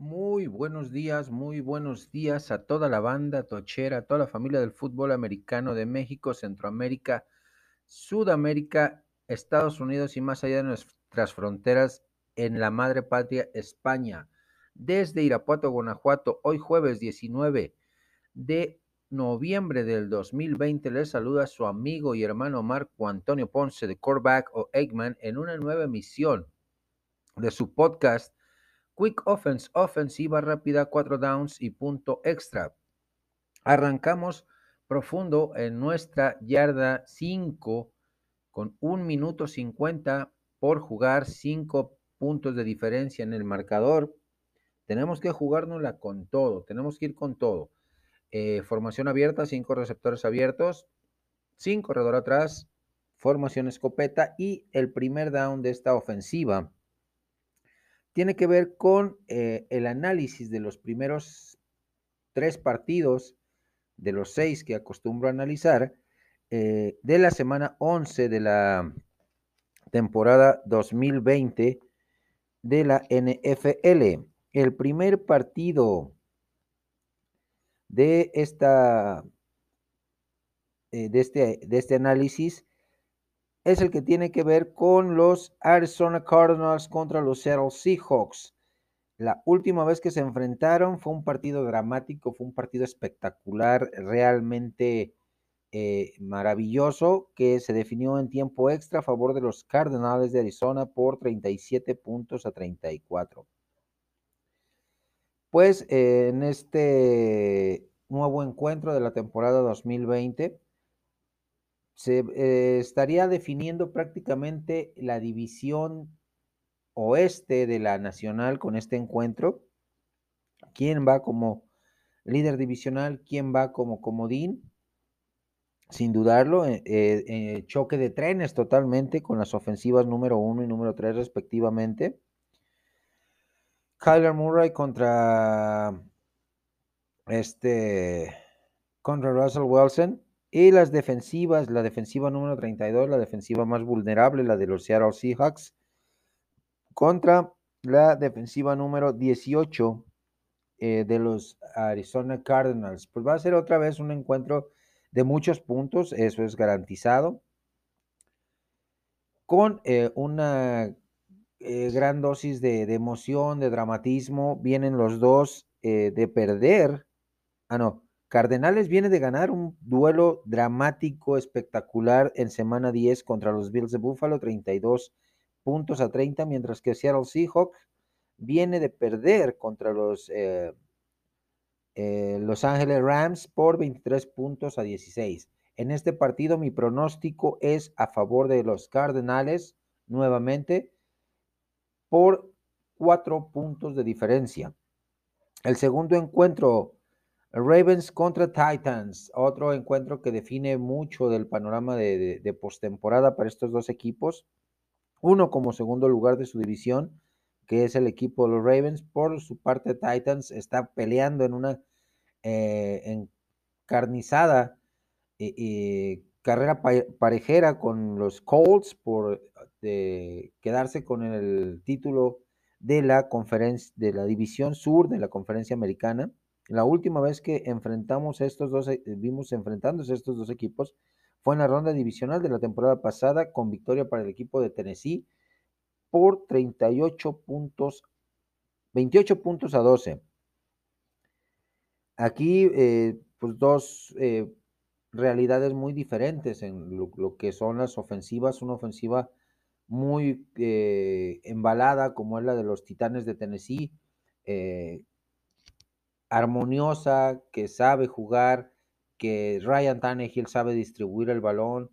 Muy buenos días, muy buenos días a toda la banda tochera, a toda la familia del fútbol americano de México, Centroamérica, Sudamérica, Estados Unidos y más allá de nuestras fronteras en la madre patria España. Desde Irapuato, Guanajuato, hoy jueves 19 de noviembre del 2020, les saluda su amigo y hermano Marco Antonio Ponce de Corback o Eggman en una nueva emisión de su podcast Quick Offense, ofensiva rápida, cuatro downs y punto extra. Arrancamos profundo en nuestra yarda 5 con un minuto 50 por jugar, cinco puntos de diferencia en el marcador. Tenemos que jugárnosla con todo, tenemos que ir con todo. Eh, formación abierta, cinco receptores abiertos, sin corredor atrás, formación escopeta y el primer down de esta ofensiva tiene que ver con eh, el análisis de los primeros tres partidos de los seis que acostumbro a analizar eh, de la semana 11 de la temporada 2020 de la NFL. El primer partido de esta eh, de, este, de este análisis es el que tiene que ver con los Arizona Cardinals contra los Seattle Seahawks. La última vez que se enfrentaron fue un partido dramático, fue un partido espectacular, realmente eh, maravilloso, que se definió en tiempo extra a favor de los Cardinals de Arizona por 37 puntos a 34. Pues eh, en este nuevo encuentro de la temporada 2020, se eh, estaría definiendo prácticamente la división oeste de la nacional con este encuentro. ¿Quién va como líder divisional? ¿Quién va como comodín? Sin dudarlo, eh, eh, choque de trenes totalmente con las ofensivas número uno y número tres respectivamente. Kyler Murray contra este contra Russell Wilson y las defensivas, la defensiva número 32, la defensiva más vulnerable, la de los Seattle Seahawks, contra la defensiva número 18 eh, de los Arizona Cardinals. Pues va a ser otra vez un encuentro de muchos puntos, eso es garantizado, con eh, una eh, gran dosis de, de, emoción, de dramatismo. Vienen los dos de perder. Ah, no, Cardenales viene de ganar un duelo dramático, espectacular en semana 10 contra los Bills de Buffalo, 32 puntos a 30, mientras que Seattle Seahawks viene de perder contra los eh, eh, Los Ángeles Rams por 23 puntos a 16. En este partido mi pronóstico es a favor de los Cardenales nuevamente por cuatro puntos de diferencia. El segundo encuentro Ravens contra Titans, otro encuentro que define mucho del panorama de, postemporada para estos dos equipos. Uno como segundo lugar de su división, que es el equipo de los Ravens. Por su parte, Titans está peleando en una eh, encarnizada carrera parejera con los Colts por quedarse con el título de la conferencia de la división sur de la conferencia americana. La última vez que enfrentamos estos dos, eh, vimos enfrentándose estos dos equipos, fue en la ronda divisional de la temporada pasada con victoria para el equipo de Tennessee por 38 puntos, 28 puntos a 12. Aquí, eh, pues dos eh, realidades muy diferentes en lo, que son las ofensivas. Una ofensiva muy embalada como es la de los Titanes de Tennessee, armoniosa, que sabe jugar, que Ryan Tannehill sabe distribuir el balón,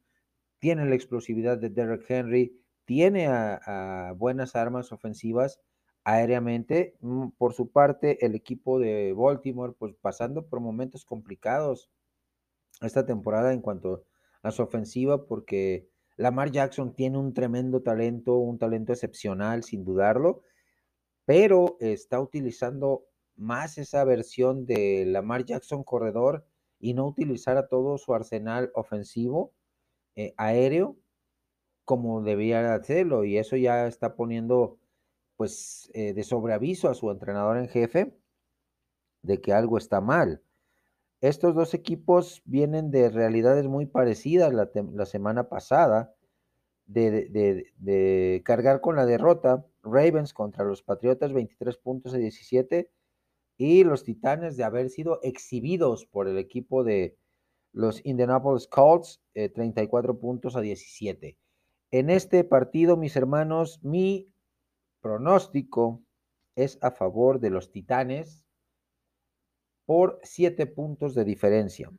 tiene la explosividad de Derek Henry, tiene buenas armas ofensivas aéreamente. Mm, por su parte, el equipo de Baltimore, pues pasando por momentos complicados esta temporada en cuanto a su ofensiva, porque Lamar Jackson tiene un tremendo talento, un talento excepcional, sin dudarlo, pero está utilizando más esa versión de Lamar Jackson corredor y no utilizar a todo su arsenal ofensivo eh, aéreo como debía hacerlo y eso ya está poniendo pues eh, de sobreaviso a su entrenador en jefe de que algo está mal. Estos dos equipos vienen de realidades muy parecidas la, semana pasada, de, cargar con la derrota, Ravens contra los Patriotas 23 puntos a 17 y los Titanes de haber sido exhibidos por el equipo de los Indianapolis Colts 34 eh, puntos a 17. En este partido, mis hermanos, mi pronóstico es a favor de los Titanes por siete puntos de diferencia.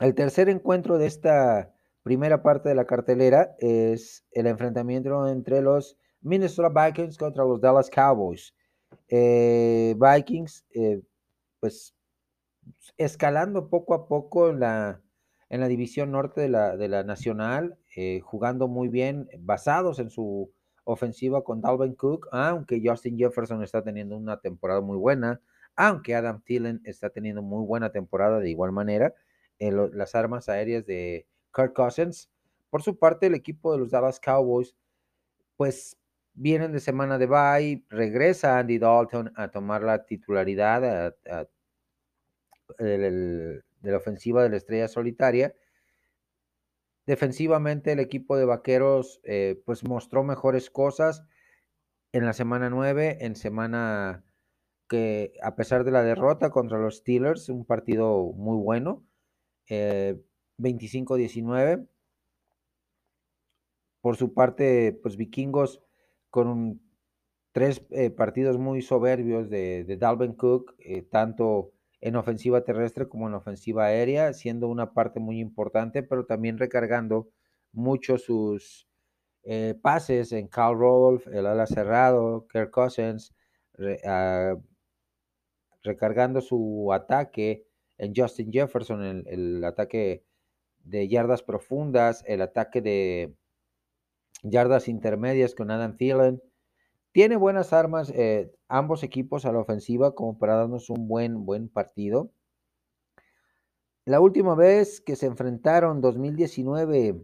El tercer encuentro de esta primera parte de la cartelera es el enfrentamiento entre los Minnesota Vikings contra los Dallas Cowboys. Eh, Vikings, eh, pues escalando poco a poco en la, en la división norte de la, de la nacional, eh, jugando muy bien, basados en su ofensiva con Dalvin Cook, aunque Justin Jefferson está teniendo una temporada muy buena aunque Adam Thielen está teniendo muy buena temporada de igual manera, en las armas aéreas de Kirk Cousins. Por su parte, el equipo de los Dallas Cowboys, pues vienen de semana de bye, regresa Andy Dalton a tomar la titularidad de la ofensiva de la estrella solitaria. Defensivamente, el equipo de Vaqueros, eh, pues mostró mejores cosas en la semana 9, en semana que a pesar de la derrota contra los Steelers, un partido muy bueno, 25-19. Eh, Por su parte, pues vikingos con tres eh, partidos muy soberbios de, Dalvin Cook, eh, tanto en ofensiva terrestre como en ofensiva aérea, siendo una parte muy importante, pero también recargando mucho sus pases en Carl Rolf, el ala cerrado, Kirk Cousins, recargando su ataque en Justin Jefferson, el, ataque de yardas profundas, el ataque de yardas intermedias con Adam Thielen. Tiene buenas armas eh, ambos equipos a la ofensiva como para darnos un buen, buen partido. La última vez que se enfrentaron, 2019,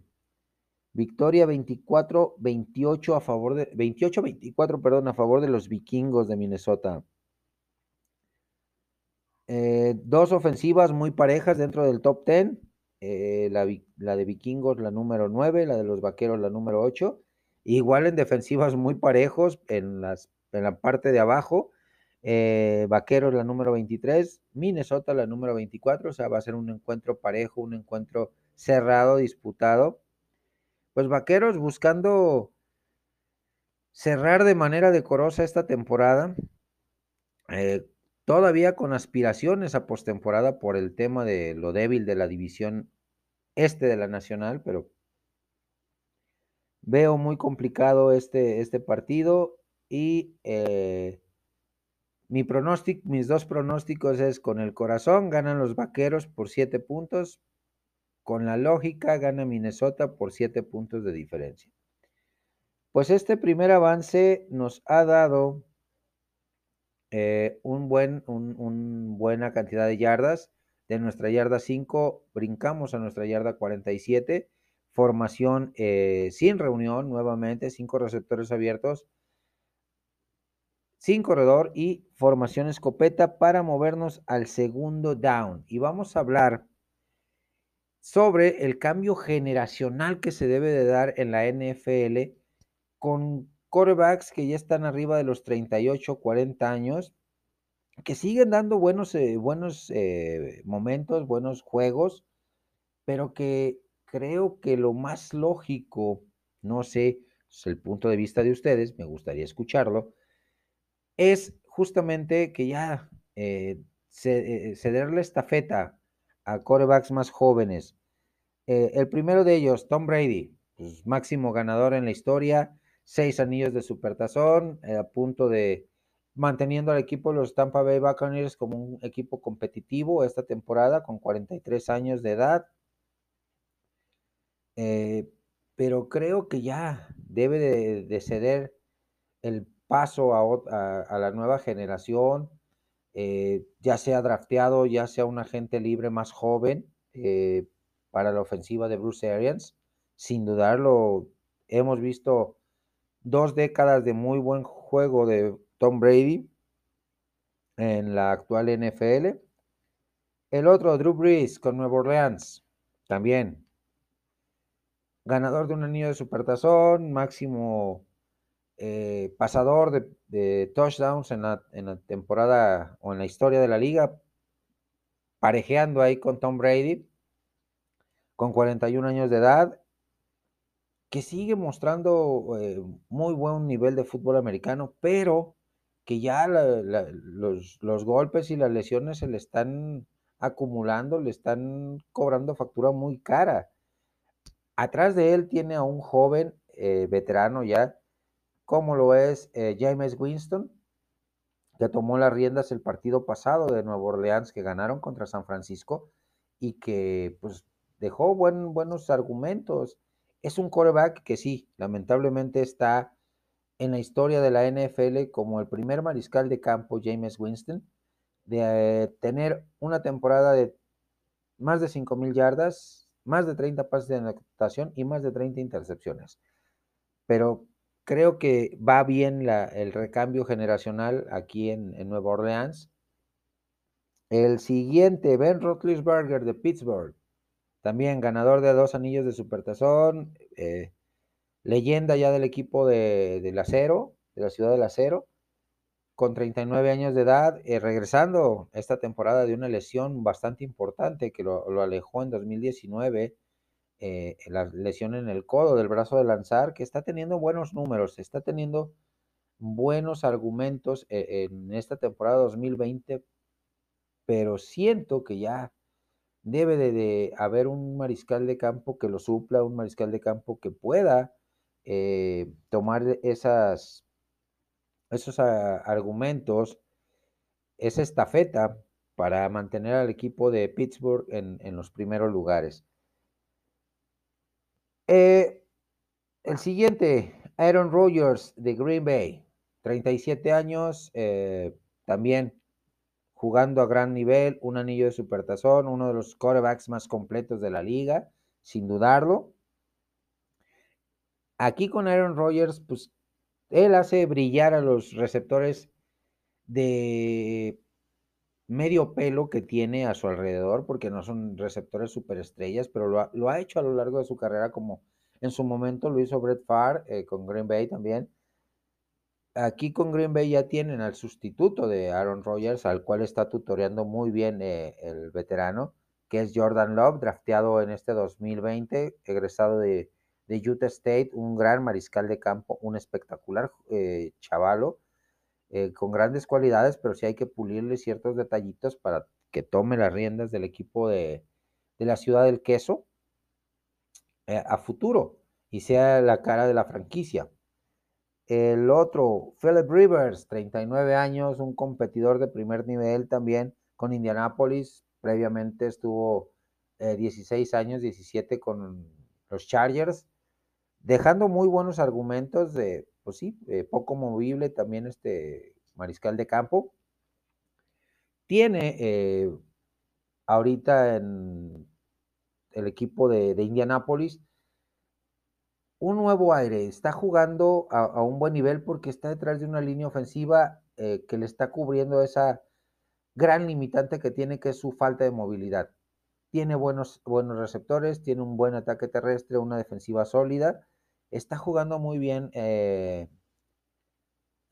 victoria 24-28 a favor de 28-24, perdón, a favor de los vikingos de Minnesota. Eh, dos ofensivas muy parejas dentro del top 10. Eh, la, de Vikingos, la número 9, la de los Vaqueros, la número 8. Igual en defensivas muy parejos en, las, en la parte de abajo. Eh, Vaqueros, la número 23. Minnesota, la número 24. O sea, va a ser un encuentro parejo, un encuentro cerrado, disputado. Pues Vaqueros buscando cerrar de manera decorosa esta temporada todavía con aspiraciones a postemporada por el tema de lo débil de la división este de la Nacional, pero veo muy complicado este, este partido y eh, mi pronóstico, mis dos pronósticos es con el corazón ganan los Vaqueros por siete puntos, con la lógica gana Minnesota por siete puntos de diferencia. Pues este primer avance nos ha dado eh, un buen, un, buena cantidad de yardas. De nuestra yarda 5 brincamos a nuestra yarda 47. Formación eh, sin reunión nuevamente, cinco receptores abiertos, sin corredor y formación escopeta para movernos al segundo down. Y vamos a hablar sobre el cambio generacional que se debe de dar en la NFL con quarterbacks que ya están arriba de los 38, 40 años, que siguen dando buenos, eh, buenos eh, momentos, buenos juegos, pero que creo que lo más lógico, no sé, es el punto de vista de ustedes, me gustaría escucharlo, es justamente que ya eh, cederle estafeta a corebacks más jóvenes. el primero de ellos, Tom Brady, pues, máximo ganador en la historia, seis anillos de supertazón, eh, a punto de manteniendo al equipo de los Tampa Bay Buccaneers como un equipo competitivo esta temporada con 43 años de edad. Eh, pero creo que ya debe de, ceder el paso a, la nueva generación, eh, ya sea drafteado, ya sea un agente libre más joven para la ofensiva de Bruce Arians. Sin dudarlo, hemos visto dos décadas de muy buen juego de Tom Brady en la actual NFL. El otro, Drew Brees con Nueva Orleans, también. Ganador de un anillo de supertazón, máximo eh, pasador de, touchdowns en la, temporada o en la historia de la liga, parejeando ahí con Tom Brady, con 41 años de edad, que sigue mostrando eh, muy buen nivel de fútbol americano, pero que ya los, los, golpes y las lesiones se le están acumulando, le están cobrando factura muy cara. Atrás de él tiene a un joven eh, veterano ya, como lo es eh, James Winston, que tomó las riendas el partido pasado de Nueva Orleans que ganaron contra San Francisco y que pues dejó buen, buenos argumentos. Es un coreback que sí, lamentablemente está en la historia de la NFL como el primer mariscal de campo, James Winston, de eh, tener una temporada de más de 5.000 yardas, más de 30 pases de anotación y más de 30 intercepciones. Pero creo que va bien el recambio generacional aquí en, Nueva Orleans. El siguiente, Ben Roethlisberger de Pittsburgh, también ganador de dos anillos de Supertazón, eh, leyenda ya del equipo de, del acero, de la ciudad del acero, con 39 años de edad, eh, regresando esta temporada de una lesión bastante importante que lo, alejó en 2019 eh, la lesión en el codo del brazo de lanzar, que está teniendo buenos números, está teniendo buenos argumentos eh, en esta temporada 2020, pero siento que ya debe de, haber un mariscal de campo que lo supla, un mariscal de campo que pueda eh, tomar esas, esos argumentos, esa estafeta para mantener al equipo de Pittsburgh en los primeros lugares. Eh, el siguiente, Aaron Rodgers de Green Bay, 37 años, eh, también jugando a gran nivel, un anillo de supertazón, uno de los quarterbacks más completos de la liga, sin dudarlo. Aquí con Aaron Rodgers, pues él hace brillar a los receptores de medio pelo que tiene a su alrededor, porque no son receptores superestrellas, pero lo ha, hecho a lo largo de su carrera como en su momento lo hizo Brett Favre eh, con Green Bay también. Aquí con Green Bay ya tienen al sustituto de Aaron Rodgers, al cual está tutoreando muy bien eh, el veterano, que es Jordan Love, drafteado en este 2020, egresado de, Utah State, un gran mariscal de campo, un espectacular eh, chavalo eh, con grandes cualidades, pero sí hay que pulirle ciertos detallitos para que tome las riendas del equipo de, la ciudad del queso eh, a futuro y sea la cara de la franquicia. El otro, Philip Rivers, 39 años, un competidor de primer nivel también con Indianapolis. Previamente estuvo 16 eh, años, 17 con los Chargers, dejando muy buenos argumentos de pues sí, eh, poco movible también este mariscal de campo. Tiene eh, ahorita en el equipo de, de, Indianápolis un nuevo aire, está jugando a, un buen nivel porque está detrás de una línea ofensiva eh, que le está cubriendo esa gran limitante que tiene, que es su falta de movilidad. Tiene buenos, buenos receptores, tiene un buen ataque terrestre, una defensiva sólida está jugando muy bien. Eh,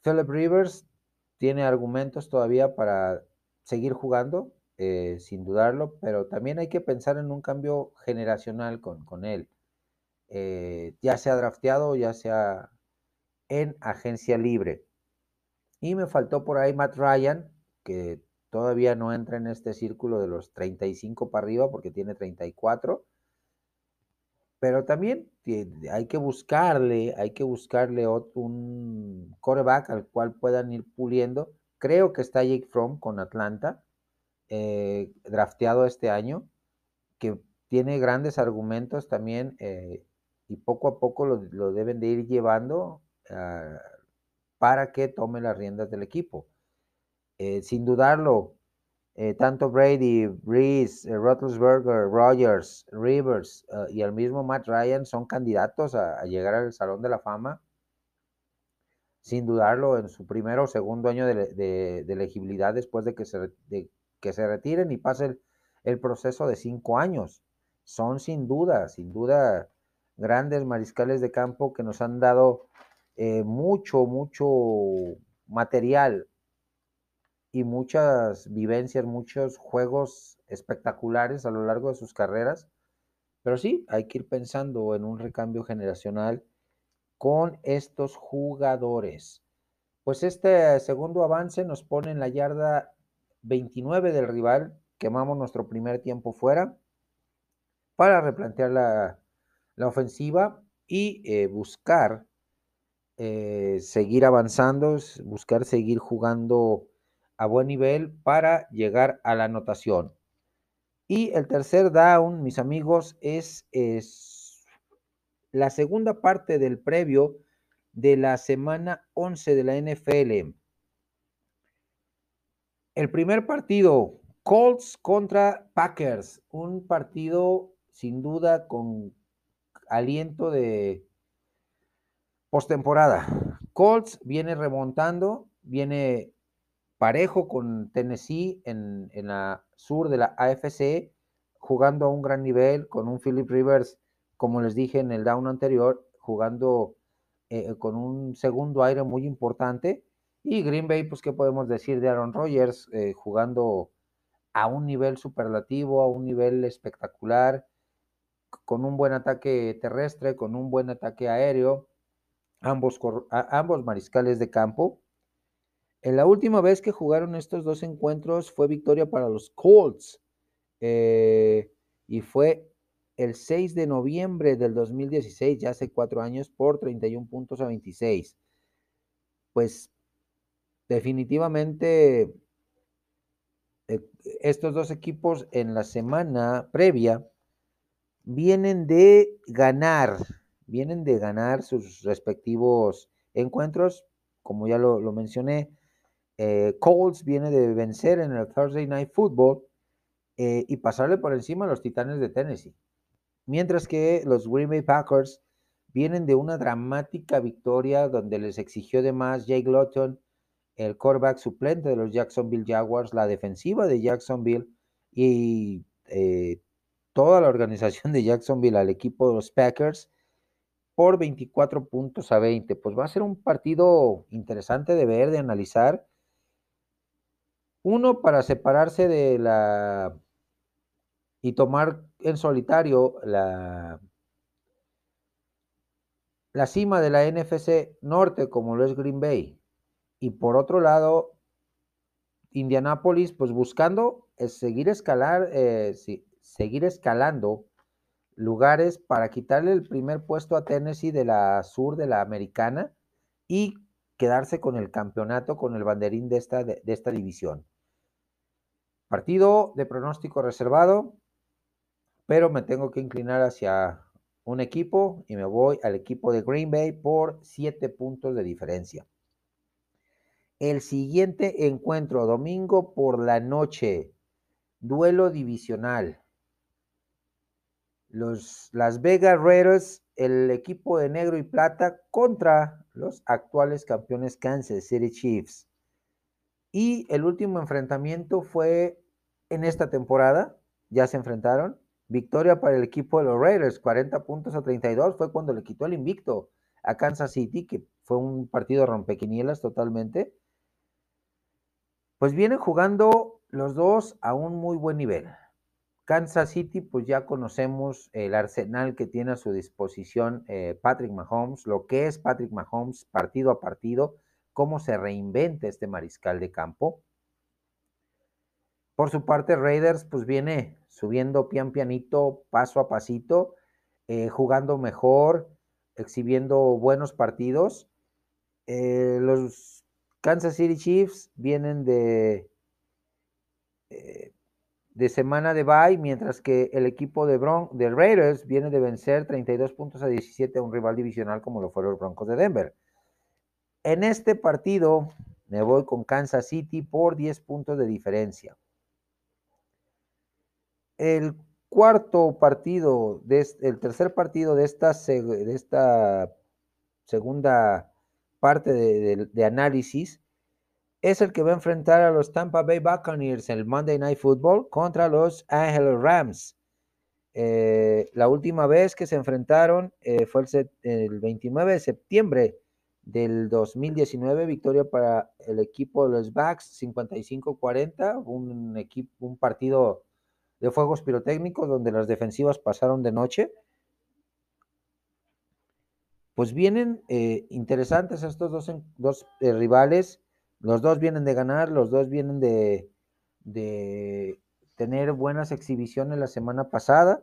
Philip Rivers tiene argumentos todavía para seguir jugando, eh, sin dudarlo, pero también hay que pensar en un cambio generacional con, él. Eh, ya sea drafteado, ya sea en agencia libre. Y me faltó por ahí Matt Ryan, que todavía no entra en este círculo de los 35 para arriba porque tiene 34 pero también hay que buscarle, hay que buscarle un coreback al cual puedan ir puliendo. Creo que está Jake Fromm con Atlanta, eh, drafteado este año, que tiene grandes argumentos también eh, y poco a poco lo, deben de ir llevando ah, para que tome las riendas del equipo. Eh, sin dudarlo, eh, tanto Brady, Breeze, eh, Roethlisberger, Rogers, Rivers eh, y el mismo Matt Ryan son candidatos a, llegar al Salón de la Fama. sin dudarlo, en su primer o segundo año de, elegibilidad después de que se, que se retiren y pase el, proceso de cinco años. Son sin duda, sin duda, grandes mariscales de campo que nos han dado eh, mucho, mucho material y muchas vivencias, muchos juegos espectaculares a lo largo de sus carreras. Pero sí, hay que ir pensando en un recambio generacional con estos jugadores. Pues este segundo avance nos pone en la yarda 29 del rival, quemamos nuestro primer tiempo fuera para replantear la, ofensiva y eh, buscar eh, seguir avanzando, buscar seguir jugando a buen nivel para llegar a la anotación. Y el tercer down, mis amigos, es, es la segunda parte del previo de la semana 11 de la NFL. El primer partido, Colts contra Packers, un partido sin duda con aliento de postemporada. Colts viene remontando, viene parejo con Tennessee en, en, la sur de la AFC, jugando a un gran nivel con un Philip Rivers como les dije en el down anterior, jugando eh, con un segundo aire muy importante. Y Green Bay, pues, ¿qué podemos decir de Aaron Rodgers? Eh, jugando a un nivel superlativo, a un nivel espectacular, con un buen ataque terrestre, con un buen ataque aéreo, ambos, ambos mariscales de campo. En la última vez que jugaron estos dos encuentros fue victoria para los Colts. Eh, y fue el 6 de noviembre del 2016, ya hace cuatro años, por 31 puntos a 26. Pues definitivamente eh, estos dos equipos en la semana previa vienen de ganar, vienen de ganar sus respectivos encuentros, como ya lo, mencioné. Eh, Colts viene de vencer en el Thursday Night Football eh, y pasarle por encima a los Titanes de Tennessee. Mientras que los Green Bay Packers vienen de una dramática victoria donde les exigió de más Jake Lawton, el quarterback suplente de los Jacksonville Jaguars, la defensiva de Jacksonville y eh, toda la organización de Jacksonville al equipo de los Packers por 24 puntos a 20. Pues va a ser un partido interesante de ver, de analizar. Uno, para separarse de la y tomar en solitario la, la cima de la NFC Norte como lo es Green Bay. Y por otro lado, Indianápolis, pues buscando seguir, escalar, eh, seguir escalando lugares para quitarle el primer puesto a Tennessee de la sur de la americana y quedarse con el campeonato, con el banderín de esta, de esta división. Partido de pronóstico reservado pero me tengo que inclinar hacia un equipo y me voy al equipo de Green Bay por siete puntos de diferencia. El siguiente encuentro, domingo por la noche, duelo divisional. Los Las Vegas Raiders, el equipo de negro y plata contra los actuales campeones Kansas City Chiefs. Y el último enfrentamiento fue en esta temporada, ya se enfrentaron, Victoria para el equipo de los Raiders, 40 puntos a 32, fue cuando le quitó el invicto a Kansas City, que fue un partido rompequinielas totalmente. Pues vienen jugando los dos a un muy buen nivel. Kansas City, pues ya conocemos el arsenal que tiene a su disposición eh, Patrick Mahomes, lo que es Patrick Mahomes partido a partido, cómo se reinventa este mariscal de campo. Por su parte, Raiders, pues viene subiendo pian pianito, paso a pasito, eh, jugando mejor, exhibiendo buenos partidos. Eh, los Kansas City Chiefs vienen de, eh, de semana de bye, mientras que el equipo de, Bron de Raiders viene de vencer 32 puntos a 17 a un rival divisional como lo fueron los Broncos de Denver. En este partido me voy con Kansas City por 10 puntos de diferencia. El cuarto partido, de el tercer partido de esta, de esta segunda parte de, análisis, es el que va a enfrentar a los Tampa Bay Buccaneers en el Monday Night Football contra los Angeles Rams. Eh, la última vez que se enfrentaron eh, fue el, el, 29 de septiembre del 2019, victoria para el equipo de los Bucks 55-40, un, equipo, un partido de fuegos pirotécnicos donde las defensivas pasaron de noche. Pues vienen eh, interesantes estos dos, dos eh, rivales, los dos vienen de ganar, los dos vienen de, de tener buenas exhibiciones la semana pasada.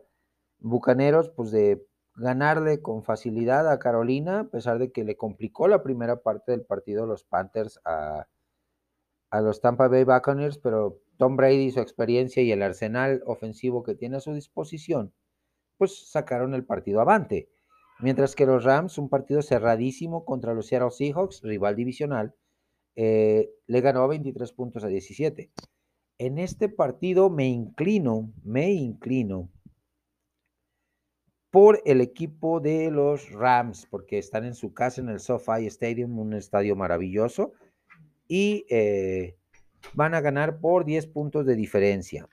Bucaneros, pues de ganarle con facilidad a Carolina, a pesar de que le complicó la primera parte del partido los Panthers a, a los Tampa Bay Buccaneers, pero Tom Brady, su experiencia y el arsenal ofensivo que tiene a su disposición, pues sacaron el partido avante. Mientras que los Rams, un partido cerradísimo contra los Seattle Seahawks, rival divisional, eh, le ganó 23 puntos a 17. En este partido me inclino, me inclino por el equipo de los Rams, porque están en su casa en el SoFi Stadium, un estadio maravilloso, y eh, van a ganar por 10 puntos de diferencia.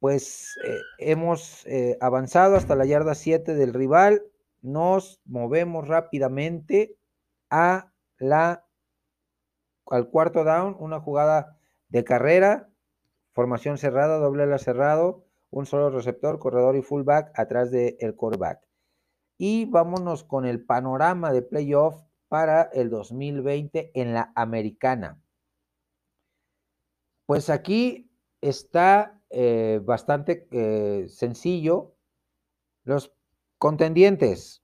Pues eh, hemos eh, avanzado hasta la yarda 7 del rival, nos movemos rápidamente a la, al cuarto down, una jugada de carrera, formación cerrada, doble ala cerrado, un solo receptor, corredor y fullback atrás del el quarterback. Y vámonos con el panorama de playoff para el 2020 en la americana. Pues aquí está eh, bastante eh, sencillo. Los contendientes,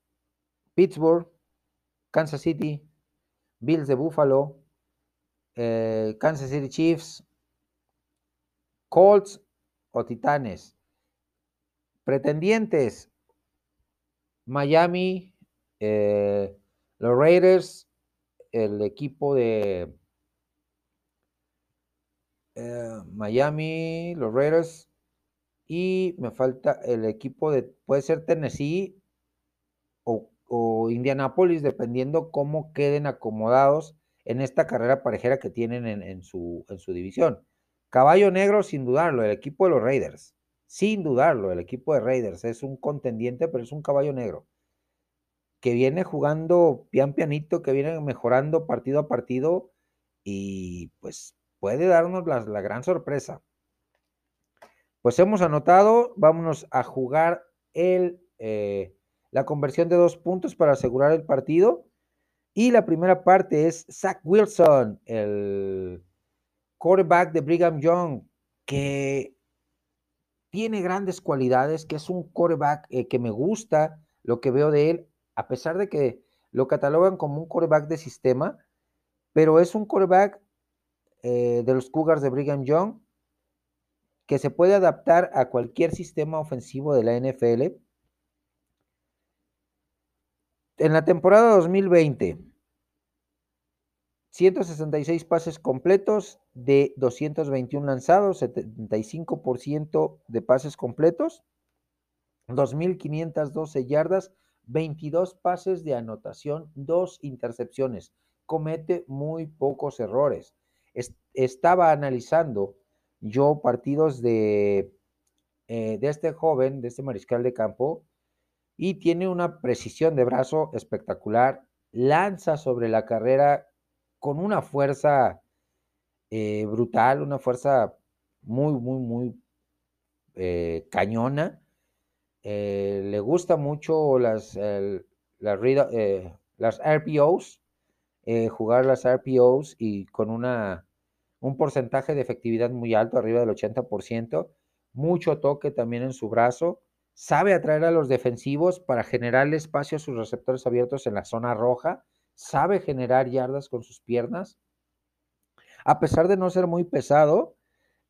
Pittsburgh, Kansas City, Bills de Buffalo, eh, Kansas City Chiefs, Colts o Titanes. Pretendientes, Miami, los Raiders, el equipo de eh, Miami, los Raiders, y me falta el equipo de, puede ser Tennessee o, Indianapolis, dependiendo cómo queden acomodados en esta carrera parejera que tienen en, su, en su división. Caballo negro, sin dudarlo, el equipo de los Raiders. Sin dudarlo, el equipo de Raiders es un contendiente, pero es un caballo negro que viene jugando pian pianito, que viene mejorando partido a partido y pues puede darnos la, gran sorpresa. Pues hemos anotado, vámonos a jugar el, eh, la conversión de dos puntos para asegurar el partido. Y la primera parte es Zach Wilson, el quarterback de Brigham Young, que tiene grandes cualidades, que es un coreback eh, que me gusta lo que veo de él, a pesar de que lo catalogan como un coreback de sistema, pero es un coreback eh, de los Cougars de Brigham Young que se puede adaptar a cualquier sistema ofensivo de la NFL. En la temporada 2020, 166 pases completos de 221 lanzados, 75% de pases completos, 2.512 yardas, 22 pases de anotación, dos intercepciones. Comete muy pocos errores. estaba analizando yo partidos de, eh, de este joven, de este mariscal de campo, y tiene una precisión de brazo espectacular, lanza sobre la carrera con una fuerza eh, brutal, una fuerza muy, muy, muy eh, cañona. Eh, le gusta mucho las, las, las, RPOs, jugar las RPOs y con una, un porcentaje de efectividad muy alto, arriba del 80%, mucho toque también en su brazo, sabe atraer a los defensivos para generarle espacio a sus receptores abiertos en la zona roja sabe generar yardas con sus piernas. A pesar de no ser muy pesado,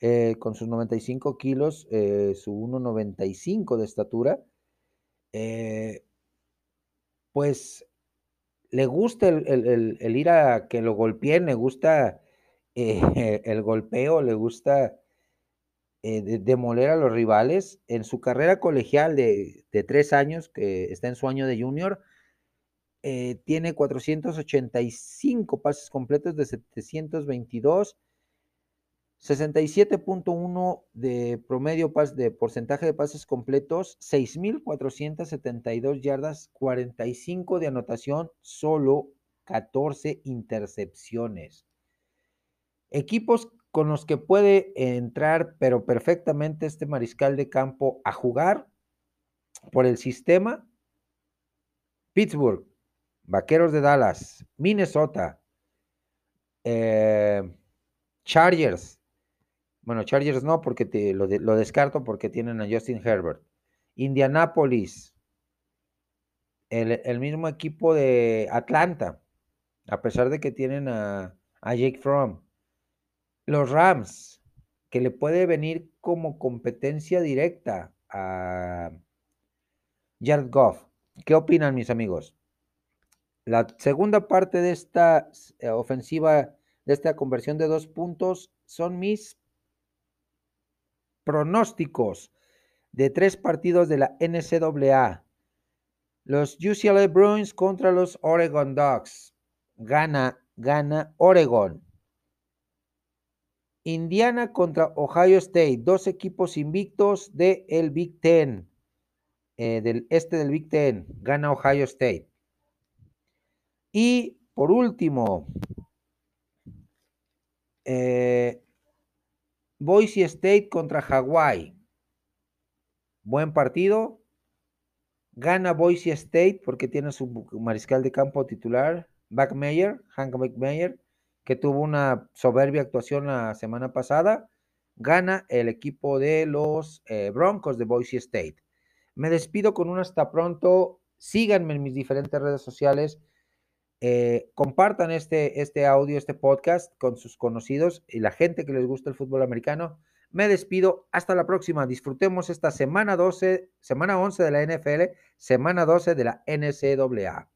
eh, con sus 95 kilos, eh, su 1,95 de estatura, eh, pues le gusta el, ir a que lo golpeen, le gusta el golpeo, le gusta demoler a los rivales. En su carrera colegial de, de, tres años, que está en su año de junior, eh, tiene 485 pases completos de 722, 67.1 de promedio de porcentaje de pases completos, 6.472 yardas, 45 de anotación, solo 14 intercepciones. Equipos con los que puede entrar, pero perfectamente este mariscal de campo a jugar por el sistema. Pittsburgh, Vaqueros de Dallas, Minnesota, eh, Chargers. Bueno, Chargers no, porque lo, descarto porque tienen a Justin Herbert. Indianapolis, el, el, mismo equipo de Atlanta, a pesar de que tienen a, a Jake Fromm. Los Rams, que le puede venir como competencia directa a Jared Goff. ¿Qué opinan mis amigos? La segunda parte de esta eh, ofensiva, de esta conversión de dos puntos, son mis pronósticos de tres partidos de la NCAA. Los UCLA Bruins contra los Oregon Ducks. Gana, gana Oregon. Indiana contra Ohio State, dos equipos invictos del el Big Ten, eh, del este del Big Ten, gana Ohio State. Y por último, eh, Boise State contra Hawaii. Buen partido. Gana Boise State porque tiene su mariscal de campo titular, Backmeyer, Hank Backmeyer que tuvo una soberbia actuación la semana pasada, gana el equipo de los eh, Broncos de Boise State. Me despido con un hasta pronto. Síganme en mis diferentes redes sociales. Eh, compartan este, este audio, este podcast con sus conocidos y la gente que les gusta el fútbol americano. Me despido. Hasta la próxima. Disfrutemos esta semana 12, semana 11 de la NFL, semana 12 de la NCAA.